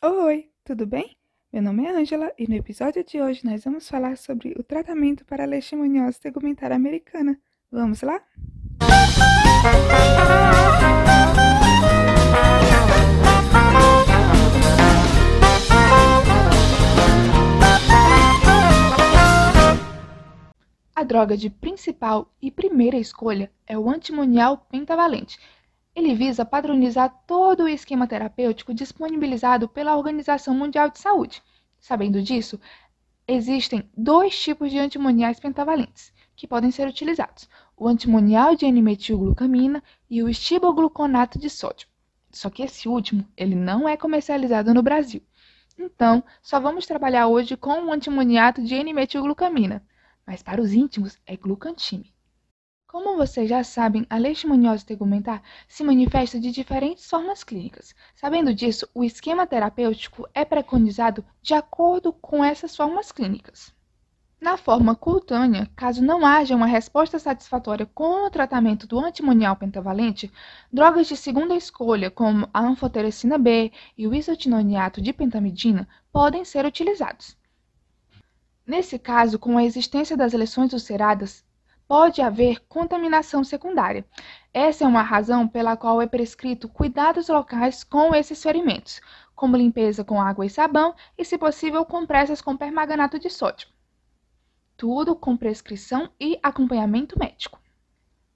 Oi, tudo bem? Meu nome é Ângela e no episódio de hoje nós vamos falar sobre o tratamento para a leishmaniose tegumentar americana. Vamos lá? A droga de principal e primeira escolha é o antimonial pentavalente, ele visa padronizar todo o esquema terapêutico disponibilizado pela Organização Mundial de Saúde. Sabendo disso, existem dois tipos de antimoniais pentavalentes que podem ser utilizados: o antimonial de N-metilglucamina e o estibogluconato de sódio. Só que esse último, ele não é comercializado no Brasil. Então, só vamos trabalhar hoje com o antimoniato de N-metilglucamina, mas para os íntimos é glucantime. Como vocês já sabem, a leishmaniose tegumentar se manifesta de diferentes formas clínicas. Sabendo disso, o esquema terapêutico é preconizado de acordo com essas formas clínicas. Na forma cutânea, caso não haja uma resposta satisfatória com o tratamento do antimonial pentavalente, drogas de segunda escolha, como a anfotericina B e o isotinoniato de pentamidina, podem ser utilizados. Nesse caso, com a existência das lesões ulceradas, pode haver contaminação secundária. Essa é uma razão pela qual é prescrito cuidados locais com esses ferimentos, como limpeza com água e sabão e, se possível, compressas com permanganato de sódio. Tudo com prescrição e acompanhamento médico.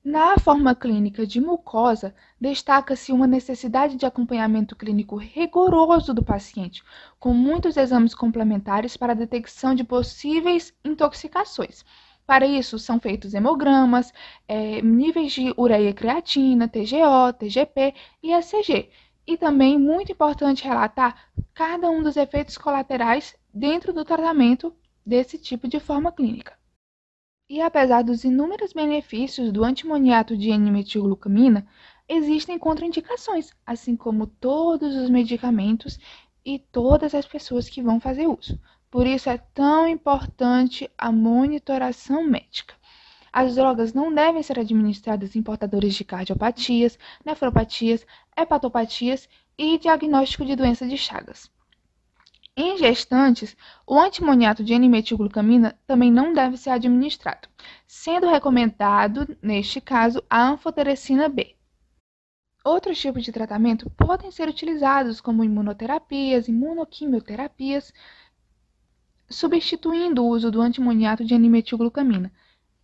Na forma clínica de mucosa, destaca-se uma necessidade de acompanhamento clínico rigoroso do paciente, com muitos exames complementares para a detecção de possíveis intoxicações, para isso, são feitos hemogramas, é, níveis de ureia creatina, TGO, TGP e ECG. E também, muito importante relatar cada um dos efeitos colaterais dentro do tratamento desse tipo de forma clínica. E apesar dos inúmeros benefícios do antimoniato de N-metilglucamina, existem contraindicações, assim como todos os medicamentos e todas as pessoas que vão fazer uso. Por isso é tão importante a monitoração médica. As drogas não devem ser administradas em portadores de cardiopatias, nefropatias, hepatopatias e diagnóstico de doença de Chagas. Em gestantes, o antimoniato de N-metilglucamina também não deve ser administrado, sendo recomendado, neste caso, a anfotericina B. Outros tipos de tratamento podem ser utilizados, como imunoterapias, imunoquimioterapias, substituindo o uso do antimoniato de N-metilglucamina.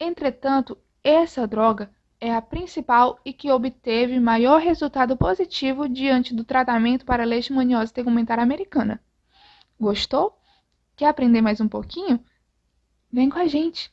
Entretanto, essa droga é a principal e que obteve maior resultado positivo diante do tratamento para leishmaniose tegumentar americana. Gostou? Quer aprender mais um pouquinho? Vem com a gente!